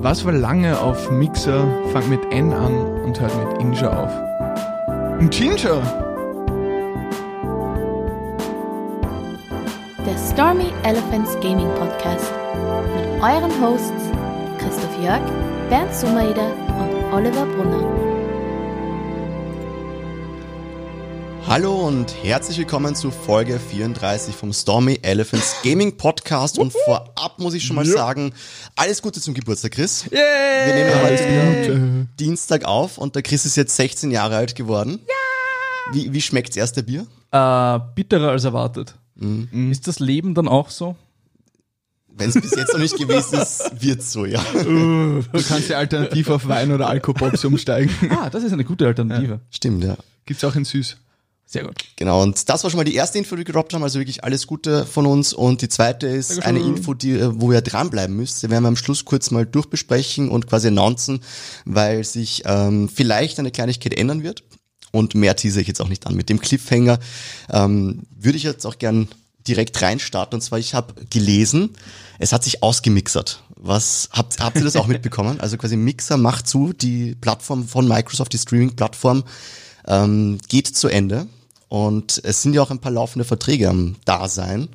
Was war lange auf Mixer, fängt mit N an und hört mit Inja auf? Ein Ginger! Der Stormy Elephants Gaming Podcast mit euren Hosts Christoph Jörg, Bernd Sumaida und Oliver Brunner. Hallo und herzlich willkommen zu Folge 34 vom Stormy Elephants Gaming Podcast. Und vorab muss ich schon mal sagen, alles Gute zum Geburtstag, Chris. Yay! Wir nehmen heute wieder Dienstag auf und der Chris ist jetzt 16 Jahre alt geworden. Ja! Wie, wie schmeckt's erste Bier? Äh, bitterer als erwartet. Ist das Leben dann auch so? Wenn es bis jetzt noch nicht gewesen ist, wird's so, ja. Du kannst ja alternativ auf Wein oder Alkopops umsteigen. Ah, das ist eine gute Alternative. Stimmt, ja. Gibt's auch in süß. Sehr gut. Genau, und das war schon mal die erste Info, die wir gedroppt haben, also wirklich alles Gute von uns. Und die zweite ist eine Info, die, äh, wo ihr dranbleiben müsst. Die werden wir am Schluss kurz mal durchbesprechen und quasi announcen, weil sich ähm, vielleicht eine Kleinigkeit ändern wird. Und mehr teaser ich jetzt auch nicht an. Mit dem Cliffhanger ähm, würde ich jetzt auch gern direkt reinstarten. Und zwar, ich habe gelesen, es hat sich ausgemixert. Was habt, habt ihr das auch mitbekommen? Also quasi Mixer macht zu, die Plattform von Microsoft, die Streaming-Plattform, ähm, geht zu Ende. Und es sind ja auch ein paar laufende Verträge am Dasein.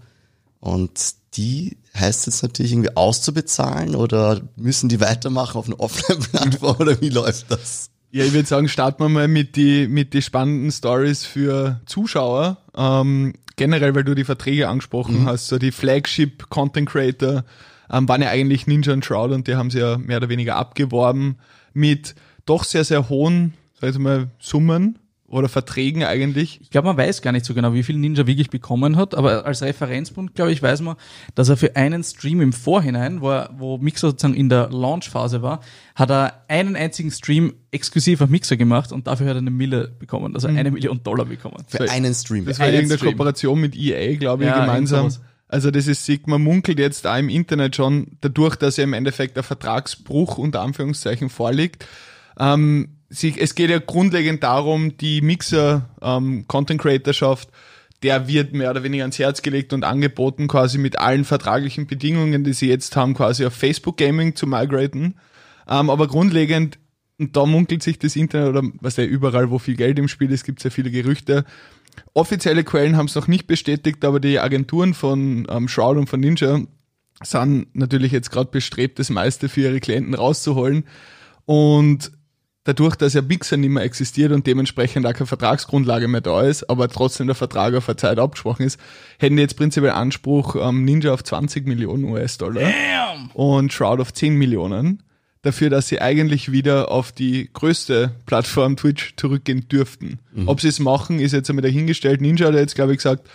Und die heißt jetzt natürlich irgendwie auszubezahlen oder müssen die weitermachen auf einer Offline-Plattform oder wie läuft das? Ja, ich würde sagen, starten wir mal mit die, mit die spannenden Stories für Zuschauer. Ähm, generell, weil du die Verträge angesprochen hast, so die Flagship Content Creator ähm, waren ja eigentlich Ninja und Shroud und die haben sie ja mehr oder weniger abgeworben mit doch sehr, sehr hohen, sag ich mal, Summen oder Verträgen eigentlich. Ich glaube, man weiß gar nicht so genau, wie viel Ninja wirklich bekommen hat, aber als Referenzpunkt, glaube ich, weiß man, dass er für einen Stream im Vorhinein, wo, er, wo Mixer sozusagen in der Launchphase war, hat er einen einzigen Stream exklusiv auf Mixer gemacht und dafür hat er eine Mille bekommen, also eine Million Dollar bekommen. Für einen Stream. Das war Einen irgendeine Stream. Kooperation mit EA, glaube ich, Ja, gemeinsam. Also das ist sick, man munkelt jetzt auch im Internet schon, dadurch, dass ja im Endeffekt der Vertragsbruch unter Anführungszeichen vorliegt. Ähm, sie, es geht ja grundlegend darum, die Mixer ähm, Content Creatorschaft, der wird mehr oder weniger ans Herz gelegt und angeboten, quasi mit allen vertraglichen Bedingungen, die sie jetzt haben, quasi auf Facebook Gaming zu migraten. Ähm, aber grundlegend, und da munkelt sich das Internet oder was ja überall, wo viel Geld im Spiel ist, gibt es ja viele Gerüchte. Offizielle Quellen haben es noch nicht bestätigt, aber die Agenturen von ähm, Shroud und von Ninja sind natürlich jetzt gerade bestrebt, das meiste für ihre Klienten rauszuholen. Und dadurch, dass ja Mixer nicht mehr existiert und dementsprechend auch keine Vertragsgrundlage mehr da ist, aber trotzdem der Vertrag auf eine Zeit abgesprochen ist, hätten die jetzt prinzipiell Anspruch ähm, Ninja auf 20 Millionen US-Dollar und Shroud auf 10 Millionen dafür, dass sie eigentlich wieder auf die größte Plattform Twitch zurückgehen dürften. Ob sie es machen, ist jetzt einmal dahingestellt. Ninja hat jetzt, glaube ich, gesagt,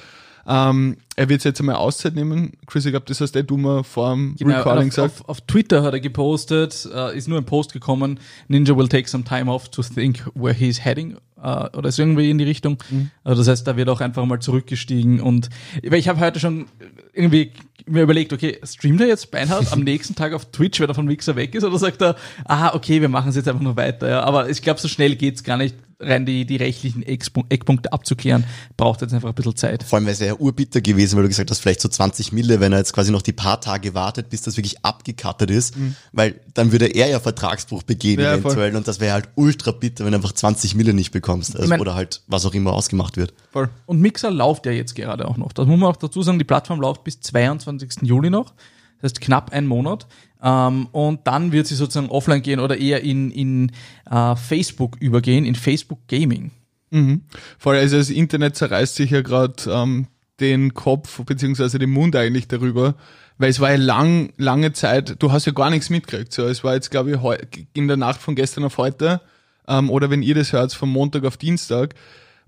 ähm, er wird jetzt einmal Auszeit nehmen. Chris, ich glaube, das hast du mir vor dem Genau, Recording auf, gesagt. auf, auf Twitter hat er gepostet, äh, ist nur ein Post gekommen, Ninja will take some time off to think where he's heading, äh, oder ist irgendwie in die Richtung. Also das heißt, da wird auch einfach mal zurückgestiegen und, weil ich habe heute schon irgendwie mir überlegt, okay, streamt er jetzt Beinhard am nächsten Tag auf Twitch, wenn er von Mixer weg ist, oder sagt er, ah, okay, wir machen es jetzt einfach nur weiter, ja, aber ich glaube, so schnell geht's gar nicht, rein die, die rechtlichen Eckpu- Eckpunkte abzuklären, braucht jetzt einfach ein bisschen Zeit. Vor allem wäre es ja urbitter gewesen, weil du gesagt hast, vielleicht so 20 Mille, wenn er jetzt quasi noch die paar Tage wartet, bis das wirklich abgekattet ist, weil dann würde er ja Vertragsbruch begehen Mhm. Ja, voll. eventuell und das wäre halt ultra bitter, wenn du einfach 20 Mille nicht bekommst also, Ich mein- oder halt was auch immer ausgemacht wird. Voll. Und Mixer läuft ja jetzt gerade auch noch. Das muss man auch dazu sagen, die Plattform läuft bis 22. Juli noch. Das heißt knapp ein Monat. Ähm, und dann wird sie sozusagen offline gehen oder eher in, in äh, Facebook übergehen, in Facebook Gaming. Voll, also das Internet zerreißt sich ja gerade ähm, den Kopf beziehungsweise den Mund eigentlich darüber, weil es war ja lang, lange Zeit, du hast ja gar nichts mitgekriegt. So, es war jetzt, glaube ich, in der Nacht von gestern auf heute, ähm, oder wenn ihr das hört, von Montag auf Dienstag,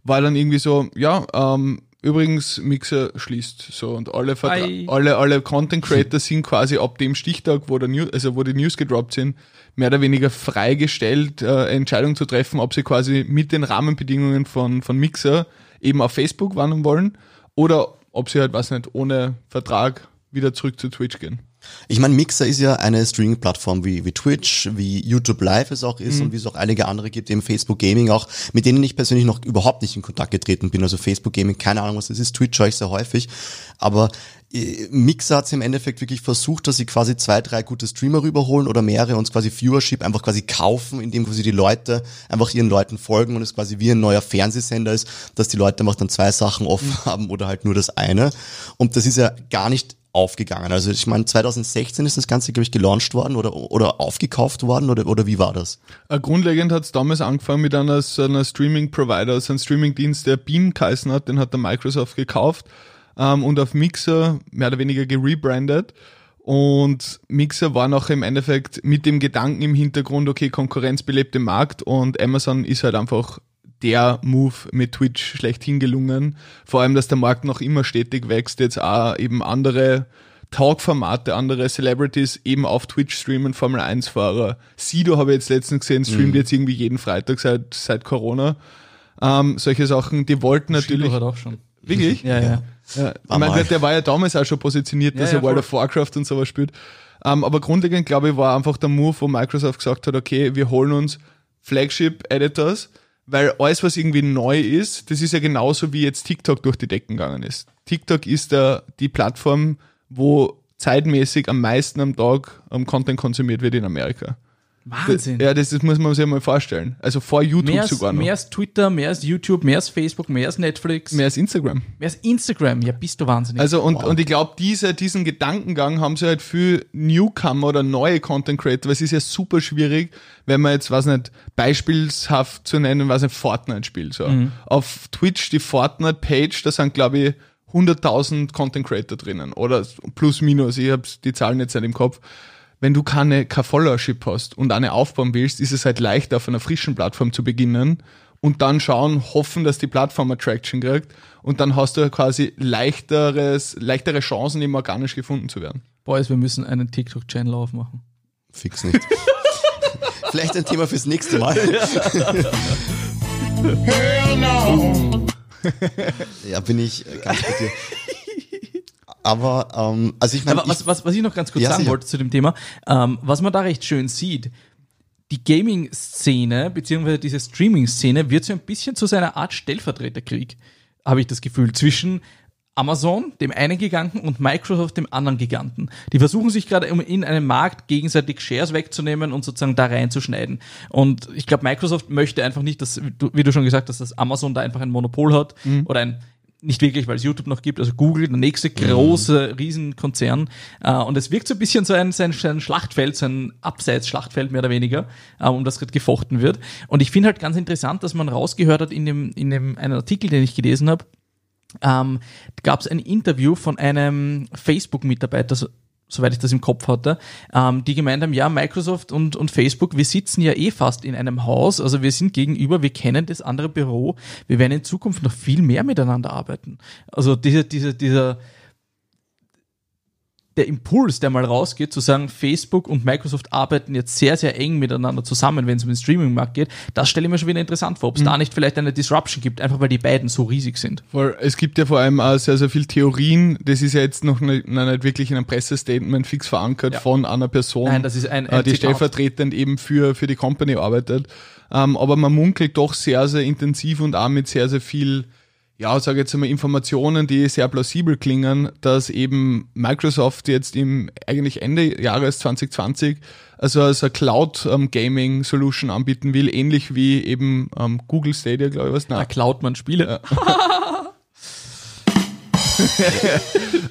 war dann irgendwie so, ja, ähm, übrigens, Mixer schließt so und alle, Vertra Ei. alle, alle Content Creator sind quasi ab dem Stichtag, wo, der New also wo die News gedroppt sind, mehr oder weniger freigestellt, äh, Entscheidung zu treffen, ob sie quasi mit den Rahmenbedingungen von, von Mixer eben auf Facebook wandern wollen oder ob sie halt, was nicht, ohne Vertrag wieder zurück zu Twitch gehen. Ich meine, Mixer ist ja eine Streaming-Plattform wie, wie Twitch, wie YouTube Live es auch ist und wie es auch einige andere gibt, eben Facebook Gaming auch, mit denen ich persönlich noch überhaupt nicht in Kontakt getreten bin. Also Facebook Gaming, keine Ahnung, was das ist. Twitch höre ich sehr häufig. Aber äh, Mixer hat im Endeffekt wirklich versucht, dass sie quasi zwei, drei gute Streamer rüberholen oder mehrere und quasi Viewership einfach quasi kaufen, indem quasi die Leute einfach ihren Leuten folgen und es quasi wie ein neuer Fernsehsender ist, dass die Leute einfach dann zwei Sachen offen mhm. haben oder halt nur das eine. Und das ist ja gar nicht aufgegangen. Also ich meine, 2016 ist das Ganze, glaube ich, gelauncht worden oder, oder aufgekauft worden oder, oder wie war das? Äh, grundlegend hat es damals angefangen mit einer, so einer Streaming-Provider, also ein Streaming-Dienst, der Beam geheißen hat, den hat der Microsoft gekauft ähm, und auf Mixer mehr oder weniger gerebrandet. Und Mixer war nachher im Endeffekt mit dem Gedanken im Hintergrund, okay, Konkurrenz belebt den Markt und Amazon ist halt einfach der Move mit Twitch schlechthin gelungen. Vor allem, dass der Markt noch immer stetig wächst, jetzt auch eben andere Talk-Formate, andere Celebrities eben auf Twitch streamen, Formel 1-Fahrer. Sido habe ich jetzt letztens gesehen, streamt mhm. jetzt irgendwie jeden Freitag seit, seit Corona. Ähm, solche Sachen, die wollten natürlich. Sido hat auch schon. Wirklich? ja, ja. Ja, ich meine, der war ja damals auch schon positioniert, dass ja, er World of Warcraft und sowas spielt. Ähm, aber grundlegend, glaube ich, war einfach der Move, wo Microsoft gesagt hat, okay, wir holen uns Flagship-Editors, weil alles, was irgendwie neu ist, das ist ja genauso wie jetzt TikTok durch die Decken gegangen ist. TikTok ist der, die Plattform, wo zeitmäßig am meisten am Tag um, Content konsumiert wird in Amerika. Wahnsinn. Ja, das, das muss man sich mal vorstellen. Also vor YouTube mehr als, sogar noch. Mehr als Twitter, mehr als YouTube, mehr als Facebook, mehr als Netflix. Mehr als Instagram. Mehr als Instagram. Ja, bist du wahnsinnig. Also und, wow. und ich glaube, diese, diesen Gedankengang haben sie halt für Newcomer oder neue Content Creator, weil es ist ja super schwierig, wenn man jetzt, was nicht, beispielshaft zu nennen, was ein Fortnite spielt. So. Mhm. Auf Twitch, die Fortnite-Page, da sind, glaube ich, 100.000 Content Creator drinnen oder plus minus, ich habe die Zahlen jetzt nicht im Kopf wenn du keine, keine Followership hast und eine aufbauen willst, ist es halt leichter, auf einer frischen Plattform zu beginnen und dann schauen, hoffen, dass die Plattform Attraction kriegt und dann hast du quasi leichteres, leichtere Chancen, eben organisch gefunden zu werden. Boys, wir müssen einen TikTok-Channel aufmachen. Fix nicht. Vielleicht ein Thema fürs nächste Mal. Hell no. ja, bin ich ganz bei dir. Aber, ähm, also ich meine. Was, was, was ich noch ganz kurz ja, sagen sicher. wollte zu dem Thema, ähm, was man da recht schön sieht, die Gaming-Szene, beziehungsweise diese Streaming-Szene wird so ein bisschen zu seiner Art Stellvertreterkrieg, habe ich das Gefühl, zwischen Amazon, dem einen Giganten, und Microsoft, dem anderen Giganten. Die versuchen sich gerade in einem Markt gegenseitig Shares wegzunehmen und sozusagen da reinzuschneiden. Und ich glaube, Microsoft möchte einfach nicht, dass, wie du schon gesagt hast, dass Amazon da einfach ein Monopol hat mhm. oder ein nicht wirklich, weil es YouTube noch gibt, also Google, der nächste mhm. große mhm. Riesenkonzern. Äh, und es wirkt so ein bisschen so ein, so ein, so ein Schlachtfeld, so ein Abseits-Schlachtfeld mehr oder weniger, äh, um das gerade gefochten wird. Und ich finde halt ganz interessant, dass man rausgehört hat in dem, in dem einen Artikel, den ich gelesen habe, ähm, gab es ein Interview von einem Facebook-Mitarbeiter, soweit ich das im Kopf hatte, ähm, die gemeint haben, ja, Microsoft und, und Facebook, wir sitzen ja eh fast in einem Haus, also wir sind gegenüber, wir kennen das andere Büro, wir werden in Zukunft noch viel mehr miteinander arbeiten. Also diese, diese, dieser, der Impuls, der mal rausgeht, zu sagen, Facebook und Microsoft arbeiten jetzt sehr, sehr eng miteinander zusammen, wenn es um den Streaming-Markt geht, das stelle ich mir schon wieder interessant vor, ob es mhm. da nicht vielleicht eine Disruption gibt, einfach weil die beiden so riesig sind. Es gibt ja vor allem auch sehr, sehr viel Theorien, das ist ja jetzt noch nicht, nicht wirklich in einem Pressestatement fix verankert ja. von einer Person, Nein, das ist ein, ein äh, die Zitat. stellvertretend eben für, für die Company arbeitet. Ähm, aber man munkelt doch sehr, sehr intensiv und auch mit sehr, sehr viel ja, sage jetzt einmal Informationen, die sehr plausibel klingen, dass eben Microsoft jetzt im eigentlich Ende Jahres 2020 also als eine Cloud ähm, Gaming Solution anbieten will, ähnlich wie eben ähm, Google Stadia, glaube ich, was. Na, cloud man Spiele.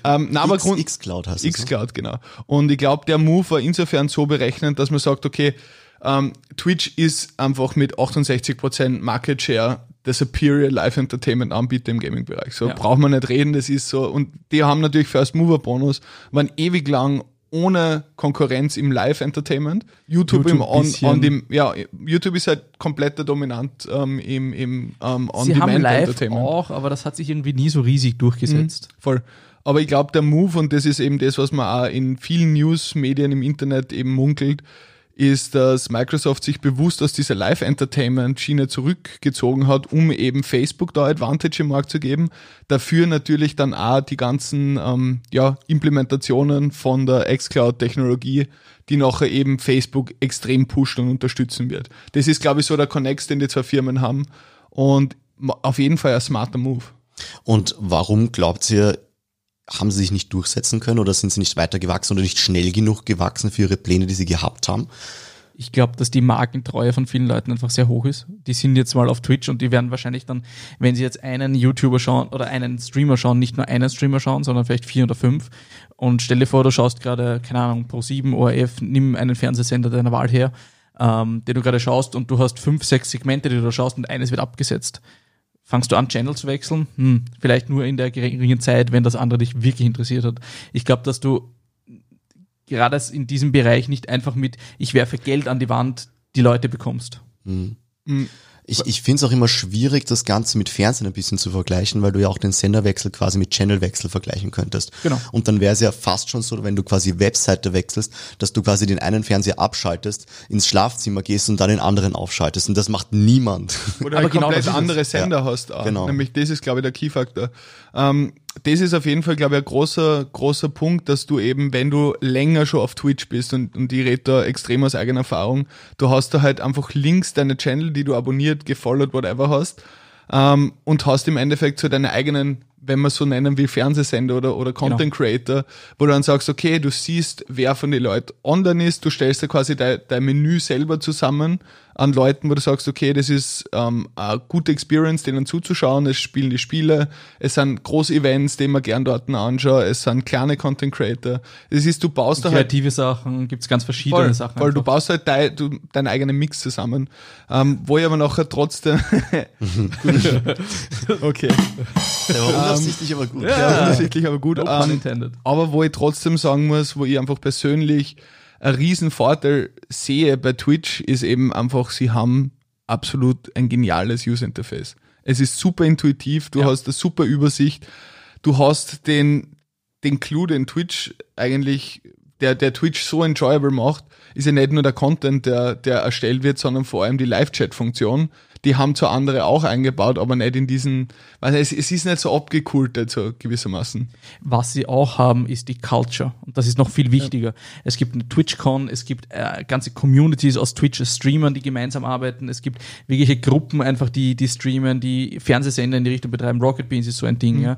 ähm, na, aber X, X-Cloud heißt es. X-Cloud, genau. Und ich glaube, der Move war insofern so berechnet, dass man sagt, okay, ähm, Twitch ist einfach mit 68% Market Share der Superior Live Entertainment Anbieter im Gaming-Bereich. So ja. braucht man nicht reden, das ist so. Und die haben natürlich First Mover Bonus, waren ewig lang ohne Konkurrenz im Live Entertainment. YouTube, YouTube im on, on dem, ja, YouTube ist halt komplett dominant ähm, im, im ähm, On Sie Demand haben live Entertainment. auch, aber das hat sich irgendwie nie so riesig durchgesetzt. Mhm, voll. Aber ich glaube, der Move, und das ist eben das, was man auch in vielen News-Medien im Internet eben munkelt, ist, dass Microsoft sich bewusst aus dieser Live-Entertainment-Schiene zurückgezogen hat, um eben Facebook da Advantage im Markt zu geben. Dafür natürlich dann auch die ganzen ähm, ja, Implementationen von der xCloud-Technologie, die nachher eben Facebook extrem pushen und unterstützen wird. Das ist, glaube ich, so der Connect, den die zwei Firmen haben und auf jeden Fall ein smarter Move. Und warum glaubt ihr, haben sie sich nicht durchsetzen können oder sind sie nicht weiter gewachsen oder nicht schnell genug gewachsen für ihre Pläne, die sie gehabt haben? Ich glaube, dass die Markentreue von vielen Leuten einfach sehr hoch ist. Die sind jetzt mal auf Twitch und die werden wahrscheinlich dann, wenn sie jetzt einen YouTuber schauen oder einen Streamer schauen, nicht nur einen Streamer schauen, sondern vielleicht vier oder fünf. Und stell dir vor, du schaust gerade, keine Ahnung, Pro 7, ORF, nimm einen Fernsehsender deiner Wahl her, ähm, den du gerade schaust und du hast fünf, sechs Segmente, die du da schaust und eines wird abgesetzt. Fangst du an, Channel zu wechseln? Hm, vielleicht nur in der geringen Zeit, wenn das andere dich wirklich interessiert hat. Ich glaube, dass du gerade in diesem Bereich nicht einfach mit, ich werfe Geld an die Wand, die Leute bekommst. Mhm. Ich, ich finde es auch immer schwierig, das Ganze mit Fernsehen ein bisschen zu vergleichen, weil du ja auch den Senderwechsel quasi mit Channelwechsel vergleichen könntest. Genau. Und dann wäre es ja fast schon so, wenn du quasi Webseite wechselst, dass du quasi den einen Fernseher abschaltest, ins Schlafzimmer gehst und dann den anderen aufschaltest. Und das macht niemand. Oder Aber genau komplett andere Sender ja. hast. Auch. Genau. Nämlich das ist, glaube ich, der Key-Faktor. Ähm, das ist auf jeden Fall, glaube ich, ein großer, großer Punkt, dass du eben, wenn du länger schon auf Twitch bist und, und ich rede da extrem aus eigener Erfahrung, du hast da halt einfach links deine Channel, die du abonniert, gefollowt, whatever hast, ähm, und hast im Endeffekt so deine eigenen wenn man so nennen will, Fernsehsender oder, oder genau. Content Creator, wo du dann sagst, okay, du siehst, wer von den Leuten online ist, du stellst dir quasi dein, dein Menü selber zusammen an Leuten, wo du sagst, okay, das ist ähm, eine gute Experience, denen zuzuschauen, es spielen die Spiele, es sind Groß-Events, die man gern dort anschaut, es sind kleine Content Creator. Das ist, du baust da halt... Kreative Sachen, gibt's ganz verschiedene voll, Sachen. Weil du baust halt dein, du, deinen eigenen Mix zusammen, ähm, wo ich aber nachher trotzdem... okay. Der war unabsichtlich, aber gut. Ja, ja unabsichtlich, aber gut. No ähm, aber wo ich trotzdem sagen muss, wo ich einfach persönlich ein Riesenvorteil sehe bei Twitch, ist eben einfach, sie haben absolut ein geniales User Interface. Es ist super intuitiv, du ja. hast eine super Übersicht, du hast den, den Clou, den Twitch eigentlich, der, der Twitch so enjoyable macht, ist ja nicht nur der Content, der, der erstellt wird, sondern vor allem die Live-Chat-Funktion, die haben zwar andere auch eingebaut, aber nicht in diesen, also es, es ist nicht so abgekultet, so gewissermaßen. Was sie auch haben, ist die Culture. Und das ist noch viel wichtiger. Ja. Es gibt eine TwitchCon, es gibt äh, ganze Communities aus Twitch-Streamern, die gemeinsam arbeiten. Es gibt wirkliche Gruppen einfach, die, die streamen, die Fernsehsender in die Richtung betreiben. Rocket Beans ist so ein Ding, mhm. ja.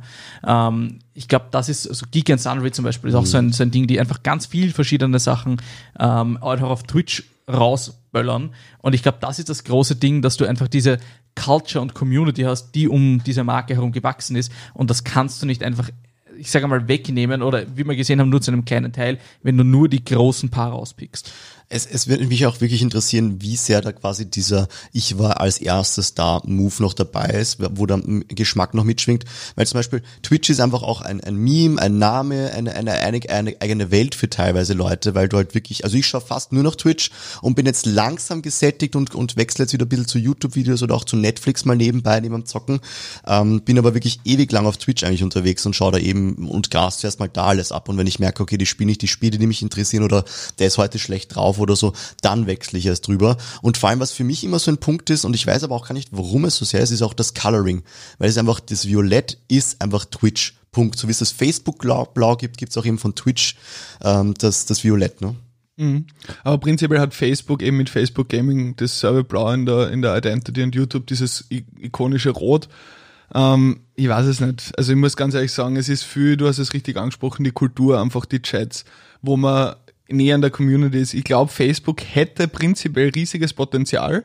Ähm, ich glaube, das ist, also Geek and Sunray zum Beispiel, ist auch mhm. so, ein, so ein Ding, die einfach ganz viel verschiedene Sachen ähm, auch auf Twitch rausböllern. Und ich glaube, das ist das große Ding, dass du einfach diese Culture und Community hast, die um diese Marke herum gewachsen ist. Und das kannst du nicht einfach, ich sage mal, wegnehmen oder wie wir gesehen haben, nur zu einem kleinen Teil, wenn du nur die großen Paar rauspickst. Es, es würde mich auch wirklich interessieren, wie sehr da quasi dieser Ich war als erstes da Move noch dabei ist, wo der Geschmack noch mitschwingt. Weil zum Beispiel Twitch ist einfach auch ein, ein Meme, ein Name, eine, eine, eine, eine eigene Welt für teilweise Leute, weil du halt wirklich, also ich schaue fast nur noch Twitch und bin jetzt langsam gesättigt und, und wechsle jetzt wieder ein bisschen zu YouTube-Videos oder auch zu Netflix mal nebenbei neben dem Zocken. Ähm, bin aber wirklich ewig lang auf Twitch eigentlich unterwegs und schaue da eben und gras zuerst mal da alles ab. Und wenn ich merke, okay, die spiele nicht die Spiele, die mich interessieren oder der ist heute schlecht drauf oder so, dann wechsle ich erst drüber. Und vor allem, was für mich immer so ein Punkt ist, und ich weiß aber auch gar nicht, warum es so sehr ist, ist auch das Coloring. Weil es einfach, das Violett ist einfach Twitch. Punkt. So wie es das Facebook Blau gibt, gibt es auch eben von Twitch ähm, das, das Violett. Ne? Mhm. Aber prinzipiell hat Facebook eben mit Facebook Gaming das Blau in der, in der Identity und YouTube dieses ikonische Rot. Ähm, ich weiß es nicht. Also ich muss ganz ehrlich sagen, es ist viel, du hast es richtig angesprochen, die Kultur, einfach die Chats, wo man näher an der Community ist. Ich glaube, Facebook hätte prinzipiell riesiges Potenzial.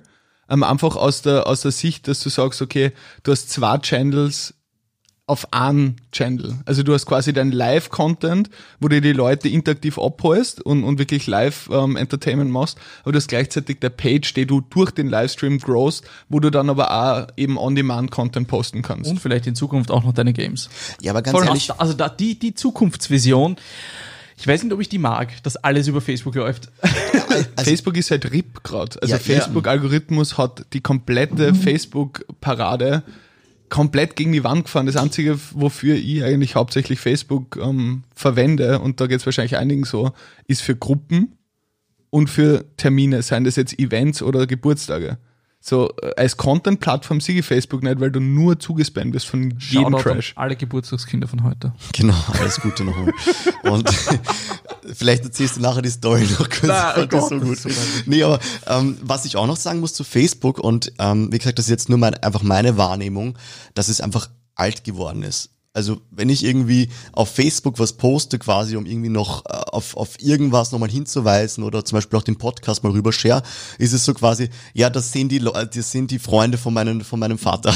Ähm, einfach aus der, aus der Sicht, dass du sagst, okay, du hast zwei Channels auf einen Channel. Also du hast quasi dein Live-Content, wo du die Leute interaktiv abholst und, und wirklich Live-Entertainment ähm, machst, aber du hast gleichzeitig der Page, die du durch den Livestream growst, wo du dann aber auch eben On-Demand-Content posten kannst. Und vielleicht in Zukunft auch noch deine Games. Ja, aber ganz Voll ehrlich. Also da, die, die Zukunftsvision, ich weiß nicht, ob ich die mag, dass alles über Facebook läuft. Also Facebook ist halt RIP gerade. Also ja, Facebook-Algorithmus ja. hat die komplette mhm. Facebook-Parade komplett gegen die Wand gefahren. Das Einzige, wofür ich eigentlich hauptsächlich Facebook ähm, verwende, und da geht es wahrscheinlich einigen so, ist für Gruppen und für Termine, seien das jetzt Events oder Geburtstage. So, äh, als Content-Plattform siege Facebook nicht, weil du nur zugespammt wirst von jedem Shoutout Trash. Alle Geburtstagskinder von heute. Genau, alles Gute nochmal. Und vielleicht erzählst du nachher die Story noch kurz. Na, oh Gott, so gut. Nee, aber ähm, was ich auch noch sagen muss zu Facebook und ähm, wie gesagt, das ist jetzt nur mein, einfach meine Wahrnehmung, dass es einfach alt geworden ist. Also wenn ich irgendwie auf Facebook was poste, quasi, um irgendwie noch äh, auf, auf irgendwas nochmal hinzuweisen oder zum Beispiel auch den Podcast mal rüber share, ist es so quasi, ja, das sind die Leute, das sind die Freunde von meinem, von meinem Vater.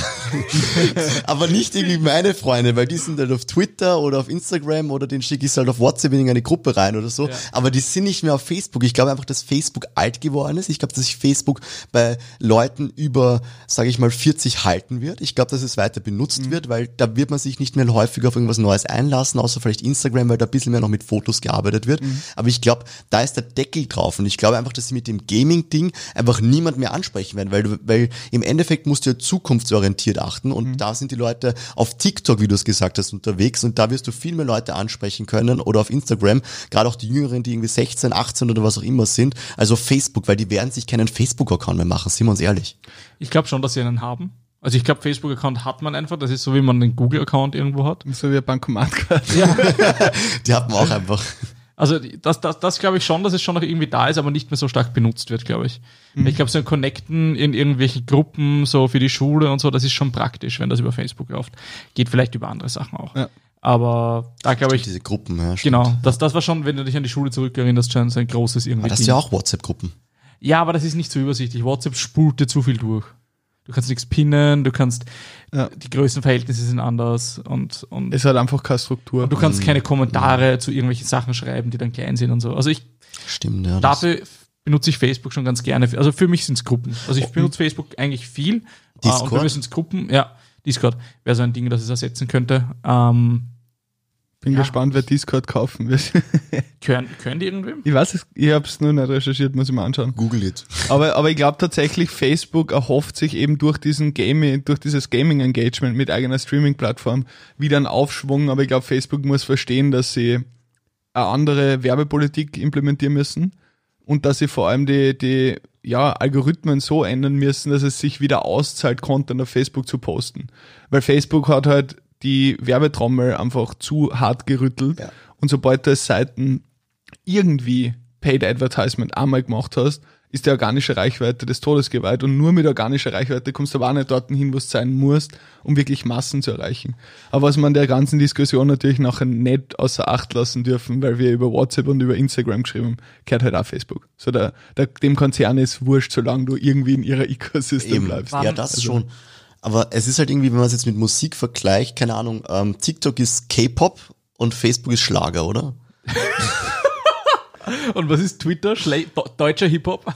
Aber nicht irgendwie meine Freunde, weil die sind halt auf Twitter oder auf Instagram oder den schicke ich halt auf WhatsApp in eine Gruppe rein oder so. Ja. Aber die sind nicht mehr auf Facebook. Ich glaube einfach, dass Facebook alt geworden ist. Ich glaube, dass sich Facebook bei Leuten über, sage ich mal, 40 halten wird. Ich glaube, dass es weiter benutzt wird, weil da wird man sich nicht mehr häufiger auf irgendwas Neues einlassen, außer vielleicht Instagram, weil da ein bisschen mehr noch mit Fotos gearbeitet wird. Aber ich glaube, da ist der Deckel drauf und ich glaube einfach, dass sie mit dem Gaming-Ding einfach niemand mehr ansprechen werden, weil du, weil im Endeffekt musst du ja zukunftsorientiert achten und da sind die Leute auf TikTok, wie du es gesagt hast, unterwegs und da wirst du viel mehr Leute ansprechen können oder auf Instagram, gerade auch die Jüngeren, die irgendwie 16, 18 oder was auch immer sind, also Facebook, weil die werden sich keinen Facebook-Account mehr machen, sind wir uns ehrlich. Ich glaube schon, dass sie einen haben. Also ich glaube, Facebook-Account hat man einfach. Das ist so, wie man einen Google-Account irgendwo hat. So wie ein Bankomat quasi. Die hat man auch einfach. Also das, das, das glaube ich schon, dass es schon noch irgendwie da ist, aber nicht mehr so stark benutzt wird, glaube ich. Ich glaube, so ein Connecten in irgendwelche Gruppen, so für die Schule und so, das ist schon praktisch, wenn das über Facebook läuft. Geht vielleicht über andere Sachen auch. Ja. Aber da glaube ich, Diese Gruppen, ja. stimmt. genau, das, das war schon, wenn du dich an die Schule zurückerinnerst, schon so ein großes irgendwie. Aber das sind ja auch WhatsApp-Gruppen. Ja, aber das ist nicht so übersichtlich. WhatsApp spult dir zu viel durch. Du kannst nichts pinnen, du kannst, Ja. die Größenverhältnisse sind anders und, und Es hat einfach keine Struktur. du kannst keine Kommentare zu irgendwelchen Sachen schreiben, die dann klein sind und so. Also ich, Stimmt, ja. dafür benutze ich Facebook schon ganz gerne. Also für mich sind es Gruppen. Also ich benutze Facebook eigentlich viel. Und Discord? für mich sind es Gruppen, ja. Discord wäre so ein Ding, das es ersetzen könnte. Ähm, Bin Ja. gespannt, wer Discord kaufen wird. können, können die irgendwem? ich weiß es, ich habe es nur nicht recherchiert, muss ich mal anschauen. Google it. Aber, aber ich glaube tatsächlich, Facebook erhofft sich eben durch diesen Gaming, durch dieses Gaming-Engagement mit eigener Streaming-Plattform wieder einen Aufschwung. Aber ich glaube, Facebook muss verstehen, dass sie eine andere Werbepolitik implementieren müssen und dass sie vor allem die, die ja, Algorithmen so ändern müssen, dass es sich wieder auszahlt, Content auf Facebook zu posten. Weil Facebook hat halt die Werbetrommel einfach zu hart gerüttelt Ja. und sobald du als Seiten irgendwie Paid Advertisement einmal gemacht hast, ist die organische Reichweite des Todes geweiht und nur mit organischer Reichweite kommst du aber auch nicht dort hin, wo es sein musst, um wirklich Massen zu erreichen. Aber was man der ganzen Diskussion natürlich nachher nicht außer Acht lassen dürfen, weil wir über WhatsApp und über Instagram geschrieben haben, gehört halt auch Facebook. So der, der, dem Konzern ist wurscht, solange du irgendwie in ihrer Ecosystem Eben. bleibst. Ja, das schon. Aber es ist halt irgendwie, wenn man es jetzt mit Musik vergleicht, keine Ahnung, ähm, TikTok ist K-Pop und Facebook ist Schlager, oder? Und was ist Twitter? Schle deutscher Hip-Hop?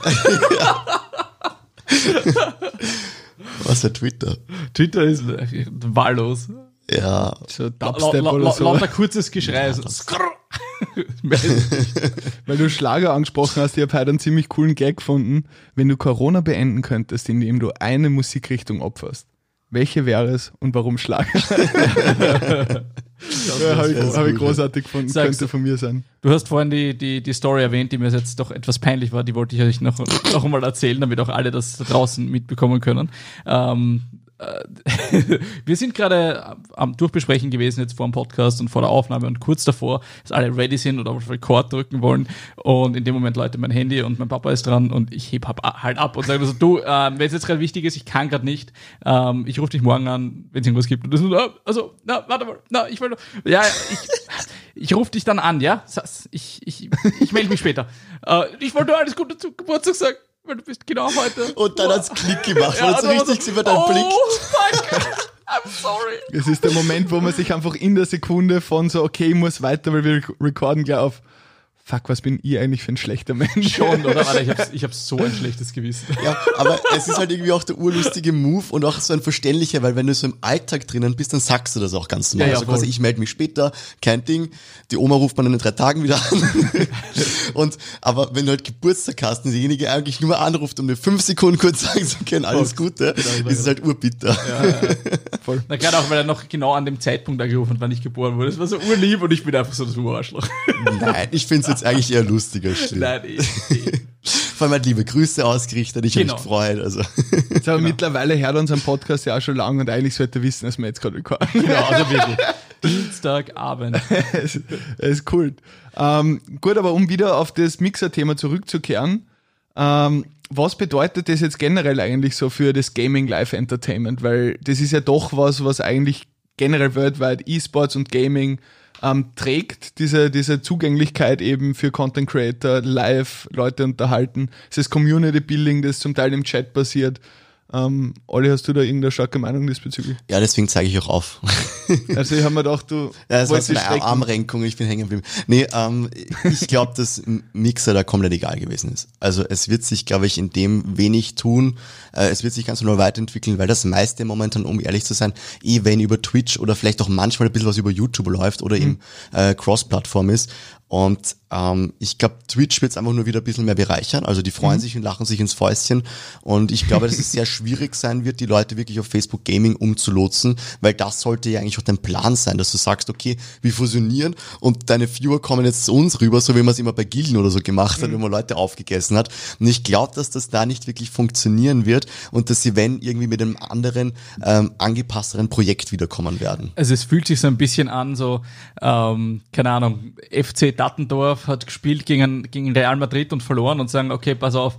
Was ist ja Twitter? Twitter ist äh, wahllos. Ja, So Dubstep la- oder la- so. Lauter kurzes Geschrei. so skrrr. Weil du Schlager angesprochen hast, ich habe heute einen ziemlich coolen Gag gefunden. Wenn du Corona beenden könntest, indem du eine Musikrichtung opferst, welche wäre es und warum Schlager? ja, habe ich, hab ich großartig gefunden, Sag's. könnte von mir sein. Du hast vorhin die, die, die Story erwähnt, die mir jetzt doch etwas peinlich war. Die wollte ich euch noch, noch einmal erzählen, damit auch alle das da draußen mitbekommen können. Ähm, äh, wir sind gerade am Durchbesprechen gewesen jetzt vor dem Podcast und vor der Aufnahme und kurz davor, dass alle ready sind oder auf Record drücken wollen. Und in dem Moment läutet mein Handy und mein Papa ist dran und ich heb hab halt ab und sage so, du, ähm, wenn es jetzt gerade wichtig ist, ich kann gerade nicht, ähm, ich rufe dich morgen an, wenn es irgendwas gibt. Und das ist so, ah, also, na, warte mal, na, ich will noch, ja, ich, ich rufe dich dann an, ja? Ich, ich, ich melde mich später. Äh, ich wollte nur alles Gute zum Geburtstag sagen, weil du bist genau heute. und dann hat's Klick gemacht, weil Ja, es so richtig gesehen wird, dein oh, Blick. fuck, I'm sorry. Es ist der Moment, wo man sich einfach in der Sekunde von so, okay, ich muss weiter, weil wir recorden gleich auf, fuck, was bin ich eigentlich für ein schlechter Mensch? Schon, oder? Alter, ich hab, ich hab so ein schlechtes Gewissen. Ja, aber es ist halt irgendwie auch der urlustige Move und auch so ein verständlicher, weil wenn du so im Alltag drinnen bist, dann sagst du das auch ganz normal. Ja, ja, also quasi, voll. ich melde mich später, kein Ding. Die Oma ruft man in drei Tagen wieder an. und, aber wenn du halt Geburtstag hast und diejenige eigentlich nur anruft, um mir fünf Sekunden kurz sagen zu können, alles Gute, ist es halt urbitter. Voll. Na, gerade auch, weil er noch genau an dem Zeitpunkt angerufen hat, wann ich geboren wurde. Das war so urlieb und ich bin einfach so das Urarschloch. Nein, ich find's jetzt eigentlich eher lustiger. schlimm. Nein, ich, ich, Vor allem hat liebe Grüße ausgerichtet, ich Genau. habe mich gefreut. Also. Jetzt aber mittlerweile hört unseren Podcast ja auch schon lange und eigentlich sollte er wissen, dass wir jetzt gerade recorden. genau, also wirklich. Dienstagabend. es, es ist cool. Ähm, gut, aber um wieder auf das Mixer-Thema zurückzukehren, ähm, was bedeutet das jetzt generell eigentlich so für das Gaming Live Entertainment? Weil das ist ja doch was, was eigentlich generell weltweit E-Sports und Gaming ähm, trägt, diese, diese Zugänglichkeit eben für Content Creator, live Leute unterhalten. Es ist Community Building, das zum Teil im Chat passiert. Ähm, Olli, hast du da irgendeine starke Meinung diesbezüglich? Ja, deswegen zeige ich auch auf. also ich habe mir gedacht, du ja, das wolltest war eine Armrenkung, ich bin hängen geblieben. Nee, ähm, ich glaube, dass Mixer da komplett egal gewesen ist. Also es wird sich, glaube ich, in dem wenig tun. Äh, es wird sich ganz normal weiterentwickeln, weil das meiste momentan, um ehrlich zu sein, eh wenn über Twitch oder vielleicht auch manchmal ein bisschen was über YouTube läuft oder mhm. eben äh, Cross-Plattform ist. Und ähm, ich glaube, Twitch wird es einfach nur wieder ein bisschen mehr bereichern. Also die freuen mhm. sich und lachen sich ins Fäustchen. Und ich glaube, dass es sehr schwierig sein wird, die Leute wirklich auf Facebook Gaming umzulotsen, weil das sollte ja eigentlich auch dein Plan sein, dass du sagst, okay, wir fusionieren und deine Viewer kommen jetzt zu uns rüber, so wie man es immer bei Gilden oder so gemacht hat, mhm. wenn man Leute aufgegessen hat. Und ich glaube, dass das da nicht wirklich funktionieren wird und dass sie, wenn, irgendwie mit einem anderen, ähm, angepassteren Projekt wiederkommen werden. Also es fühlt sich so ein bisschen an, so, ähm, keine Ahnung, FC Dattendorf hat gespielt gegen, gegen Real Madrid und verloren und sagen, okay, pass auf,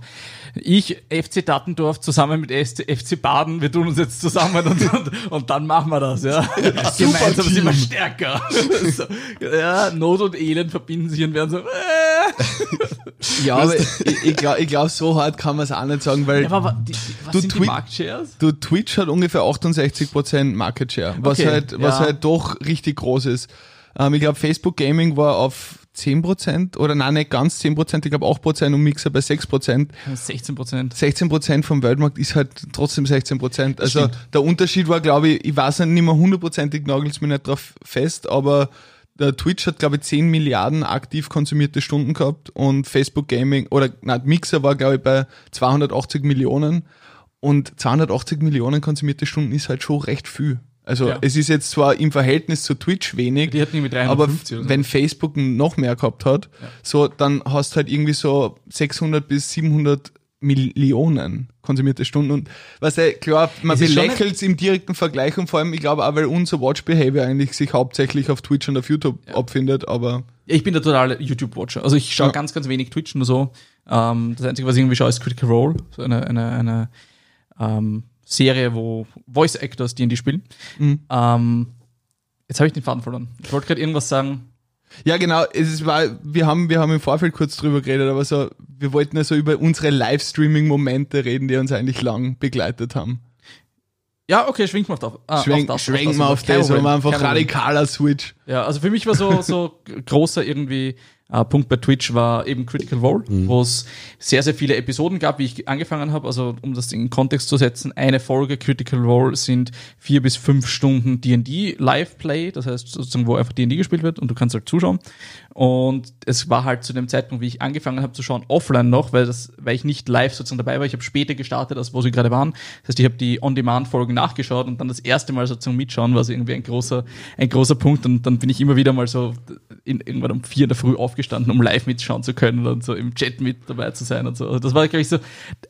ich, FC Dattendorf zusammen mit FC Baden, wir tun uns jetzt zusammen und, und, und dann machen wir das, ja. ja Gemeinsam sind wir stärker. so, ja, Not und Elend verbinden sich und werden so, äh. Ja, aber ich, ich glaube, ich glaub, so hart kann man es auch nicht sagen, weil ja, aber die, was du, sind Twi Marktshares? Du, Twitch hat ungefähr 68% Market Share, was okay, halt, was ja. halt doch richtig groß ist. Ähm, ich glaube, Facebook Gaming war auf 10% oder nein, nicht ganz 10%, ich glaube 8% und Mixer bei 6%. 16%. 16% vom Weltmarkt ist halt trotzdem 16%. Also Stimmt. der Unterschied war, glaube ich, ich weiß nicht mehr hundertprozentig, nagels mir nicht drauf fest, aber der Twitch hat, glaube ich, 10 Milliarden aktiv konsumierte Stunden gehabt und Facebook Gaming oder nein, Mixer war, glaube ich, bei 280 Millionen. Und 280 Millionen konsumierte Stunden ist halt schon recht viel. Also ja. es ist jetzt zwar im Verhältnis zu Twitch wenig, Die hatten aber so. wenn Facebook noch mehr gehabt hat, ja. so dann hast du halt irgendwie so 600 bis 700 Millionen konsumierte Stunden und was ja klar, man belächelt es im direkten Vergleich und vor allem, ich glaube auch, weil unser Watch Behavior eigentlich sich hauptsächlich auf Twitch und auf YouTube ja. abfindet, aber ich bin der totale YouTube-Watcher. Also ich schaue ganz, ganz wenig Twitch nur so. Ähm, das Einzige, was ich irgendwie schaue, ist Critical Role, so eine, eine, eine ähm, Serie, wo Voice Actors die in die spielen. Mhm. Ähm, jetzt habe ich den Faden verloren. Ich wollte gerade irgendwas sagen. Ja, genau. Es war, wir haben, wir haben im Vorfeld kurz drüber geredet, aber so, wir wollten ja so über unsere Livestreaming-Momente reden, die uns eigentlich lang begleitet haben. Ja, okay, schwingt mal auf, das. Ah, Schwenk, auf das. Schwenken wir auf das, man einfach radikaler Switch. Ja, also für mich war so, so großer irgendwie äh, Punkt bei Twitch war eben Critical Role, mhm. wo es sehr, sehr viele Episoden gab, wie ich angefangen habe. Also um das in Kontext zu setzen, eine Folge Critical Role sind vier bis fünf Stunden D&D Live-Play, das heißt sozusagen, wo einfach D&D gespielt wird und du kannst halt zuschauen. Und es war halt zu dem Zeitpunkt, wie ich angefangen habe zu schauen, offline noch, weil, das, weil ich nicht live sozusagen dabei war. Ich habe später gestartet, als wo sie gerade waren. Das heißt, ich habe die On-Demand-Folgen nachgeschaut und dann das erste Mal sozusagen mitschauen, war so irgendwie ein großer, ein großer Punkt. Und dann bin ich immer wieder mal so in, irgendwann um vier in der Früh aufgestanden, um live mitschauen zu können und so im Chat mit dabei zu sein und so. Also das war, glaube ich, so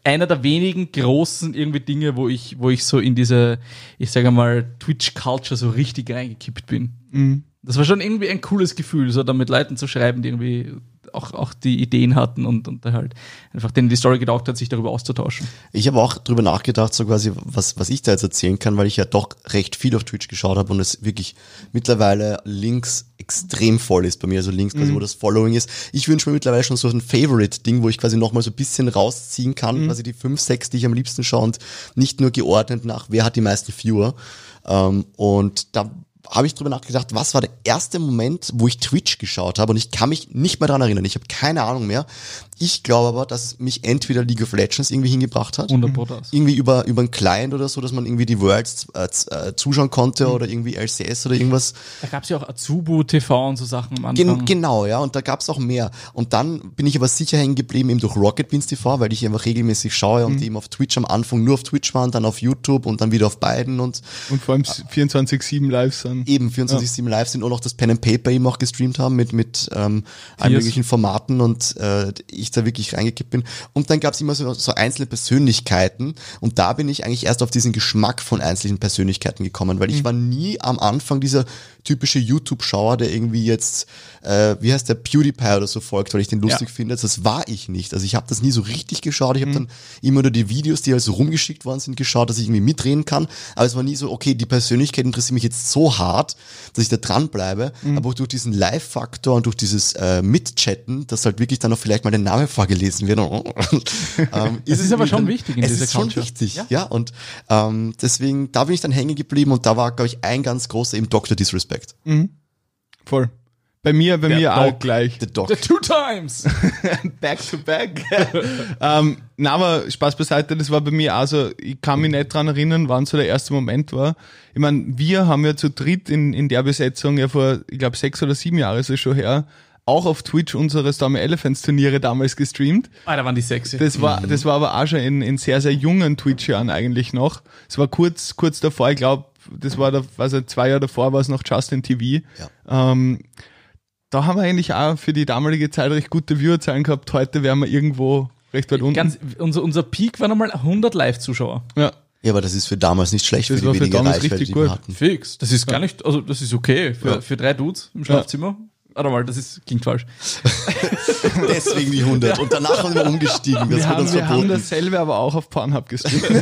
einer der wenigen großen irgendwie Dinge, wo ich, wo ich so in diese, ich sage mal, Twitch-Culture so richtig reingekippt bin. Mhm. Das war schon irgendwie ein cooles Gefühl, so da mit Leuten zu schreiben, die irgendwie auch, auch die Ideen hatten und, und halt einfach denen die Story gedacht hat, sich darüber auszutauschen. Ich habe auch drüber nachgedacht, so quasi, was, was ich da jetzt erzählen kann, weil ich ja doch recht viel auf Twitch geschaut habe und es wirklich mittlerweile links extrem voll ist bei mir, also links quasi, mhm. wo das Following ist. Ich wünsche mir mittlerweile schon so ein Favorite-Ding, wo ich quasi nochmal so ein bisschen rausziehen kann, mhm. quasi die fünf, sechs, die ich am liebsten schaue und nicht nur geordnet nach, wer hat die meisten Viewer. Ähm, und da habe ich drüber nachgedacht, was war der erste Moment, wo ich Twitch geschaut habe und ich kann mich nicht mehr dran erinnern. Ich habe keine Ahnung mehr. Ich glaube aber, dass mich entweder League of Legends irgendwie hingebracht hat. 100 Irgendwie über, über einen Client oder so, dass man irgendwie die Worlds äh, äh, zuschauen konnte mhm. oder irgendwie LCS oder irgendwas. Da gab es ja auch Azubu TV und so Sachen am Anfang. Gen genau, ja, und da gab es auch mehr. Und dann bin ich aber sicher hängen geblieben eben durch Rocket Beans TV, weil ich einfach regelmäßig schaue und mhm. eben auf Twitch am Anfang nur auf Twitch waren, dann auf YouTube und dann wieder auf beiden und. Und vor allem 24-7 live sind. Eben, 24-7 ja. live sind und auch das Pen and Paper eben auch gestreamt haben mit, mit ähm, allen möglichen Formaten und äh, ich ich da wirklich reingekippt bin. Und dann gab es immer so, so einzelne Persönlichkeiten und da bin ich eigentlich erst auf diesen Geschmack von einzelnen Persönlichkeiten gekommen, weil ich war nie am Anfang dieser typische YouTube-Schauer, der irgendwie jetzt, äh, wie heißt der, PewDiePie oder so folgt, weil ich den lustig Ja. finde. Das war ich nicht. Also ich habe das nie so richtig geschaut. Ich habe dann immer nur die Videos, die also rumgeschickt worden sind, geschaut, dass ich irgendwie mitreden kann. Aber es war nie so, okay, die Persönlichkeit interessiert mich jetzt so hart, dass ich da dranbleibe. Aber auch durch diesen Live-Faktor und durch dieses äh, Mitchatten, dass halt wirklich dann auch vielleicht mal der Name vorgelesen wird. ähm, Das ist es aber schon dann- wichtig in es dieser ist schon wichtig, ja. Ja. Und ähm, deswegen, da bin ich dann hängen geblieben und da war, glaube ich, ein ganz großer eben Dr. Disrespect. Voll. Bei mir, bei Der mir Doc. auch gleich. The Doc. The two times. back to back. ähm, na, aber Spaß beiseite, das war bei mir also, ich kann mich nicht dran erinnern, wann so der erste Moment war. Ich meine, wir haben ja zu dritt in, in der Besetzung ja vor, ich glaube, sechs oder sieben Jahre ist es schon her, auch auf Twitch unsere Stormy Elephants Turniere damals gestreamt. Ah, da waren die sexy. Das war, das war aber auch schon in, in sehr, sehr jungen Twitch-Jahren eigentlich noch. Es war kurz, kurz davor, ich glaube, das war da, also zwei Jahre davor war es noch Justin TV. Ähm, da haben wir eigentlich auch für die damalige Zeit recht gute Viewerzahlen gehabt. Heute wären wir irgendwo recht weit unten. Ganz, unser, unser Peak war nochmal 100 Live-Zuschauer. ja. Ja, aber das ist für damals nicht schlecht, Das für die war für damals Reichweite, richtig die gut. Fix. Das ist gar nicht, also das ist okay für, Ja. für drei Dudes im Schlafzimmer. Warte mal, das ist, klingt falsch. Deswegen die 100. Und danach haben wir umgestiegen. Das Wir, haben, uns wir haben verboten. dasselbe aber auch auf Pornhub gestreamt.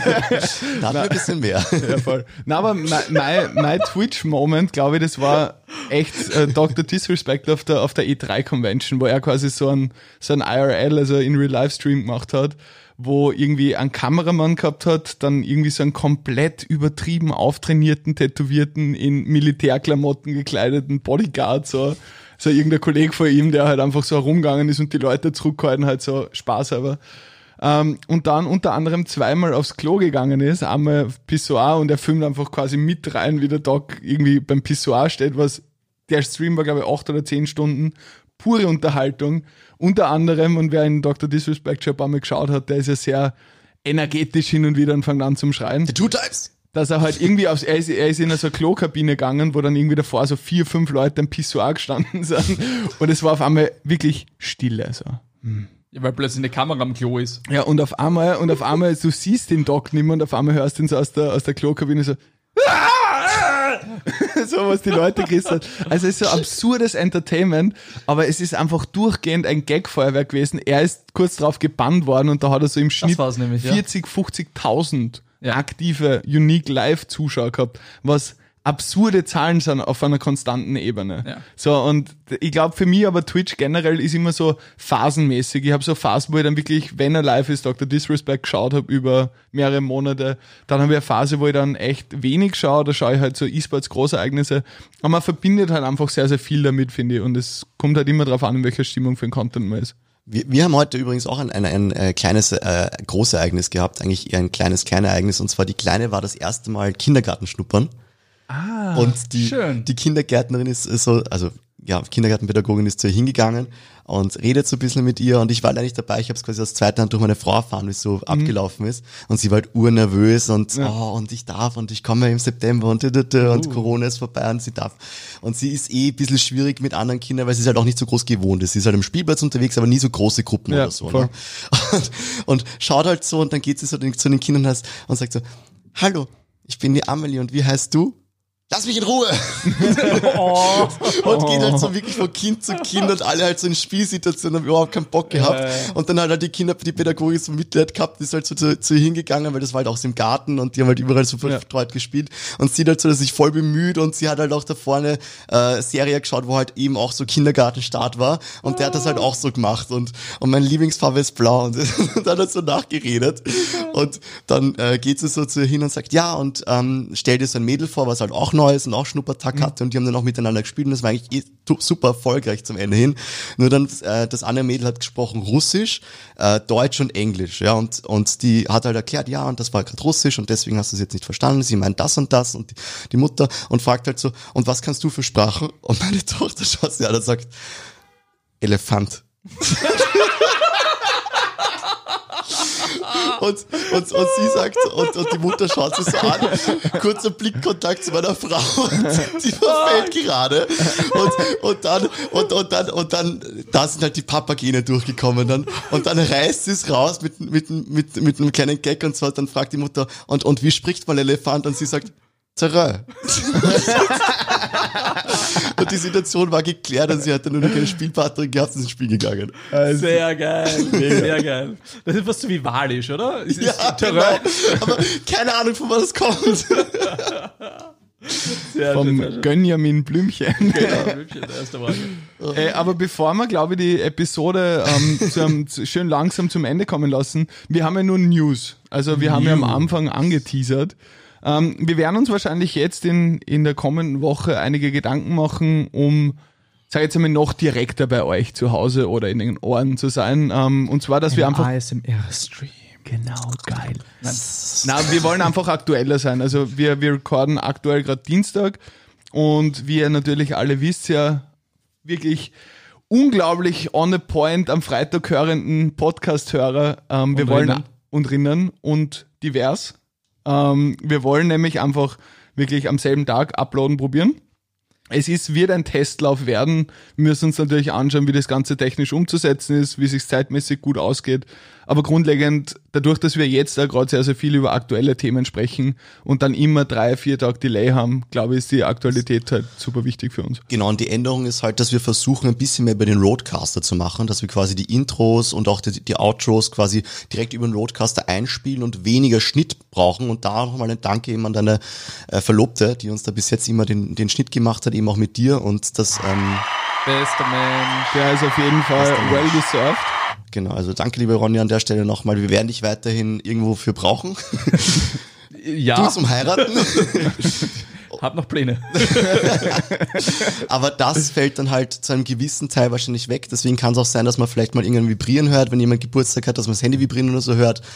Da hatten wir ein bisschen mehr. ja, voll. Na, aber mein, mein, Twitch-Moment, glaube ich, das war echt äh, Dr. Disrespect auf der, auf der E3-Convention, wo er quasi so ein, so ein IRL, also in Real-Life-Stream gemacht hat, wo irgendwie ein Kameramann gehabt hat, dann irgendwie so einen komplett übertrieben auftrainierten, tätowierten, in Militärklamotten gekleideten Bodyguard, so, so irgendein Kollege von ihm, der halt einfach so herumgegangen ist und die Leute zurückgehalten hat, so Spaß aber. Ähm, und dann unter anderem zweimal aufs Klo gegangen ist, einmal Pissoir und er filmt einfach quasi mit rein, wie der Doc irgendwie beim Pissoir steht, was der Stream war, glaube ich, acht oder zehn Stunden, pure Unterhaltung. Unter anderem, und wer in Dr. Disrespect schon ein paar Mal geschaut hat, der ist ja sehr energetisch hin und wieder und fängt an zum Schreien The Two Times. Dass er halt irgendwie aufs, er ist, er ist in so eine Klokabine gegangen, wo dann irgendwie davor so vier, fünf Leute im Pissoir gestanden sind und es war auf einmal wirklich Stille, so. Ja, weil plötzlich eine Kamera am Klo ist. Ja, und auf einmal, und auf einmal, du siehst den Doc nicht mehr und auf einmal hörst du ihn so aus der, aus der Klokabine so, so was die Leute hat. Also es ist so absurdes Entertainment, aber es ist einfach durchgehend ein Gag-Feuerwerk gewesen. Er ist kurz drauf gebannt worden und da hat er so im Schnitt war's nämlich, ja. 40, 50.000 Ja. aktive, unique Live-Zuschauer gehabt, was absurde Zahlen sind auf einer konstanten Ebene. Ja. So, und ich glaube für mich aber Twitch generell ist immer so phasenmäßig. Ich habe so Phasen, wo ich dann wirklich, wenn er live ist, Dr. Disrespect geschaut habe über mehrere Monate. Dann habe ich eine Phase, wo ich dann echt wenig schaue, da schaue ich halt so E-Sports Großereignisse. Aber man verbindet halt einfach sehr, sehr viel damit, finde ich. Und es kommt halt immer darauf an, in welcher Stimmung für den Content man ist. Wir, wir haben heute übrigens auch ein, ein, ein äh, kleines äh, Großereignis gehabt, eigentlich eher ein kleines Kleinereignis. Und zwar die Kleine war das erste Mal Kindergarten schnuppern. Ah, und die, schön. die Kindergärtnerin ist so, also ja, Kindergartenpädagogin ist zu ihr hingegangen und redet so ein bisschen mit ihr und ich war leider nicht dabei, ich habe es quasi aus zweiter Hand durch meine Frau erfahren, wie es so abgelaufen ist und sie war halt urnervös und oh, und ich darf und ich komme im September und und, und Corona ist vorbei und sie darf und sie ist eh ein bisschen schwierig mit anderen Kindern, weil sie ist halt auch nicht so groß gewohnt ist. Sie ist halt am Spielplatz unterwegs, aber nie so große Gruppen Ja, oder so. Ne? Und, und schaut halt so und dann geht sie so zu den Kindern und sagt so, hallo, ich bin die Amelie und wie heißt du? Lass mich in Ruhe! und geht halt so wirklich von Kind zu Kind und alle halt so in Spielsituationen haben überhaupt keinen Bock gehabt. Und dann hat halt die Kinder, die Pädagogik so Mitleid gehabt, ist halt so zu, zu ihr hingegangen, weil das war halt auch so im Garten und die haben halt überall so verstreut gespielt. Und sieht halt so, dass sich voll bemüht und sie hat halt auch da vorne äh, Serie geschaut, wo halt eben auch so Kindergartenstart war. Und der hat das halt auch so gemacht und, und mein Lieblingsfarbe ist blau und, und dann hat er so nachgeredet. Und dann äh, geht sie so zu ihr hin und sagt, ja und ähm, stell dir so ein Mädel vor, was halt auch neu ist und auch Schnuppertag hatte und die haben dann auch miteinander gespielt und das war eigentlich eh super erfolgreich zum Ende hin. Nur dann, äh, das andere Mädel hat gesprochen Russisch, äh, Deutsch und Englisch, ja, und, und die hat halt erklärt, ja, und das war gerade Russisch und deswegen hast du es jetzt nicht verstanden, sie meint das und das und die, die Mutter und fragt halt so, und was kannst du für Sprachen? Und meine Tochter schaut sie an und sagt, Elefant. Und, und, und sie sagt, und, und die Mutter schaut sich so an, kurzer Blickkontakt zu meiner Frau, die verfällt gerade. Und, und dann, und, und dann, und dann, da sind halt die Papagene durchgekommen dann. Und dann reißt sie es raus mit, mit, mit, mit einem kleinen Gag und zwar, dann fragt die Mutter, und, und wie spricht man Elefant? Und sie sagt, Terrain. und die Situation war geklärt und sie hat dann nur noch keine Spielpartnerin gehabt und ist ins Spiel gegangen. Sehr geil, sehr geil. Das ist fast so wie Walisch, oder? Ist, Ja, ist genau. Aber keine Ahnung, von was es kommt. Sehr Vom schön. Gönjamin Blümchen. Genau, Blümchen, der erste Wahl. Äh, aber bevor wir, glaube ich, die Episode ähm, zu einem, zu- schön langsam zum Ende kommen lassen, wir haben ja nur News. Also wir haben ja am Anfang angeteasert. Ähm, wir werden uns wahrscheinlich jetzt in, in der kommenden Woche einige Gedanken machen, um, sag jetzt einmal, noch direkter bei euch zu Hause oder in den Ohren zu sein. Ähm, und zwar, dass wir einfach ASMR-Stream. Genau, geil. Na, wir wollen einfach aktueller sein. Also wir, wir recorden aktuell gerade Dienstag und wie ihr natürlich alle wisst, ja wirklich unglaublich on the point am Freitag hörenden Podcast-Hörer. Ähm, wir Und wollen Rinnen. und Rinnen und divers. Ähm, wir wollen nämlich einfach wirklich am selben Tag uploaden probieren. Es ist, wird ein Testlauf werden. Wir müssen uns natürlich anschauen, wie das Ganze technisch umzusetzen ist, wie es sich zeitmäßig gut ausgeht. Aber grundlegend, dadurch, dass wir jetzt da gerade sehr, sehr viel über aktuelle Themen sprechen und dann immer drei, vier Tage Delay haben, glaube ich, ist die Aktualität halt super wichtig für uns. Genau, und die Änderung ist halt, dass wir versuchen, ein bisschen mehr über den Roadcaster zu machen, dass wir quasi die Intros und auch die, die Outros quasi direkt über den Roadcaster einspielen und weniger Schnitt brauchen. Und da nochmal ein Danke eben an deine äh, Verlobte, die uns da bis jetzt immer den, den Schnitt gemacht hat, eben auch mit dir. Und das, ähm, Bester Mensch. Der ist auf jeden Fall well deserved. genau, also danke, liebe Ronja, an der Stelle nochmal. Wir werden dich weiterhin irgendwo für brauchen. Ja, Du zum Heiraten. hab noch Pläne. Aber das fällt dann halt zu einem gewissen Teil wahrscheinlich weg. Deswegen kann es auch sein, dass man vielleicht mal irgendein Vibrieren hört, wenn jemand Geburtstag hat, dass man das Handy vibrieren oder so hört.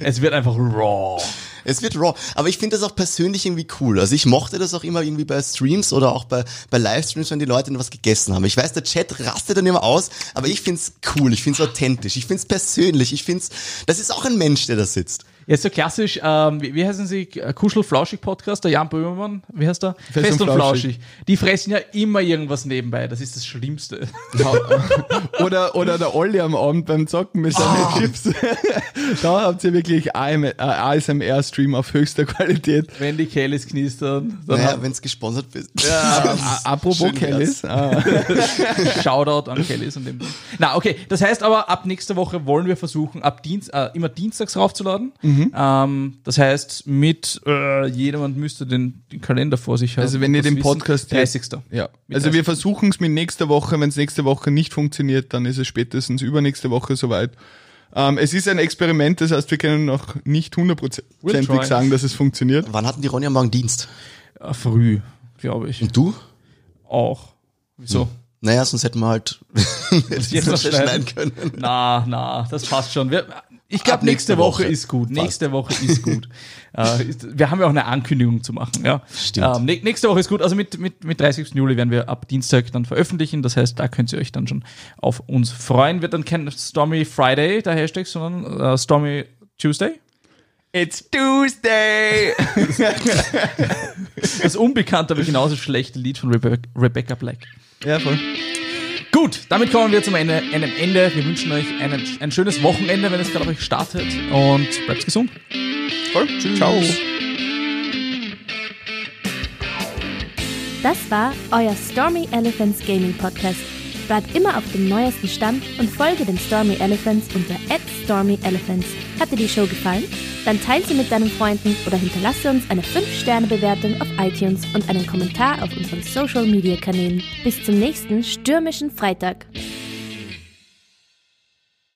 Es wird einfach raw. Es wird raw. Aber ich finde das auch persönlich irgendwie cool. Also ich mochte das auch immer irgendwie bei Streams oder auch bei, bei Livestreams, wenn die Leute was gegessen haben. Ich weiß, der Chat rastet dann immer aus, aber ich find's cool, ich find's authentisch, ich find's persönlich, ich find's, das ist auch ein Mensch, der da sitzt. Jetzt so klassisch, ähm, wie, wie heißen sie? Kuschel-Flauschig-Podcast, der Jan Böhmermann, wie heißt der? Fest und Flauschig. Die fressen ja immer irgendwas nebenbei, das ist das Schlimmste. Oder, oder der Olli am Abend beim Zocken mit seinen Chips. da habt ihr wirklich AM äh, ASMR-Stream auf höchster Qualität. Wenn die Kellys knistern, dann Naja, haben- wenn's gesponsert bist. A- Apropos. Kellys. Ah. Shoutout an Kellys und dem. Na, okay. Das heißt aber, ab nächster Woche wollen wir versuchen, ab Dienst, äh, immer dienstags raufzuladen. Mhm. Ähm, das heißt, mit äh, jedermann müsste den, den Kalender vor sich haben. Also wenn ihr den wissen. Podcast 30. Ja, also wir 30. versuchen es mit nächster Woche. Wenn es nächste Woche nicht funktioniert, dann ist es spätestens übernächste Woche soweit. Ähm, es ist ein Experiment, das heißt, wir können noch nicht hundertprozentig sagen, dass es funktioniert. Wann hatten die Ronja morgen Dienst? Äh, früh, glaube ich. Und du? Auch. Wieso? Naja, sonst hätten wir halt Jetzt noch schneiden können. Na, na, das passt schon. Wir, ich glaube, nächste, nächste Woche Woche. ist gut. Passt. Nächste Woche ist gut. äh, ist, wir haben ja auch eine Ankündigung zu machen. Ja. Stimmt. Ähm, nä- nächste Woche ist gut. Also mit, mit, mit 30. Juli werden wir ab Dienstag dann veröffentlichen. Das heißt, da könnt ihr euch dann schon auf uns freuen. Wird dann kein Stormy Friday, der Hashtag, sondern äh, Stormy Tuesday. It's Tuesday! Das unbekannte, aber genauso schlechte Lied von Rebe Rebecca Black. ja, voll. Gut, damit kommen wir zum Ende, einem Ende. Wir wünschen euch einen, ein schönes Wochenende, wenn es gerade euch startet. Und bleibt gesund. voll. Ciao. Das war euer Stormy Elephants Gaming Podcast. Bleibt immer auf dem neuesten Stand und folge den Stormy Elephants unter @stormyelephants. Hat dir die Show gefallen? Dann teile sie mit deinen Freunden oder hinterlasse uns eine 5-Sterne-Bewertung auf iTunes und einen Kommentar auf unseren Social-Media-Kanälen. Bis zum nächsten stürmischen Freitag.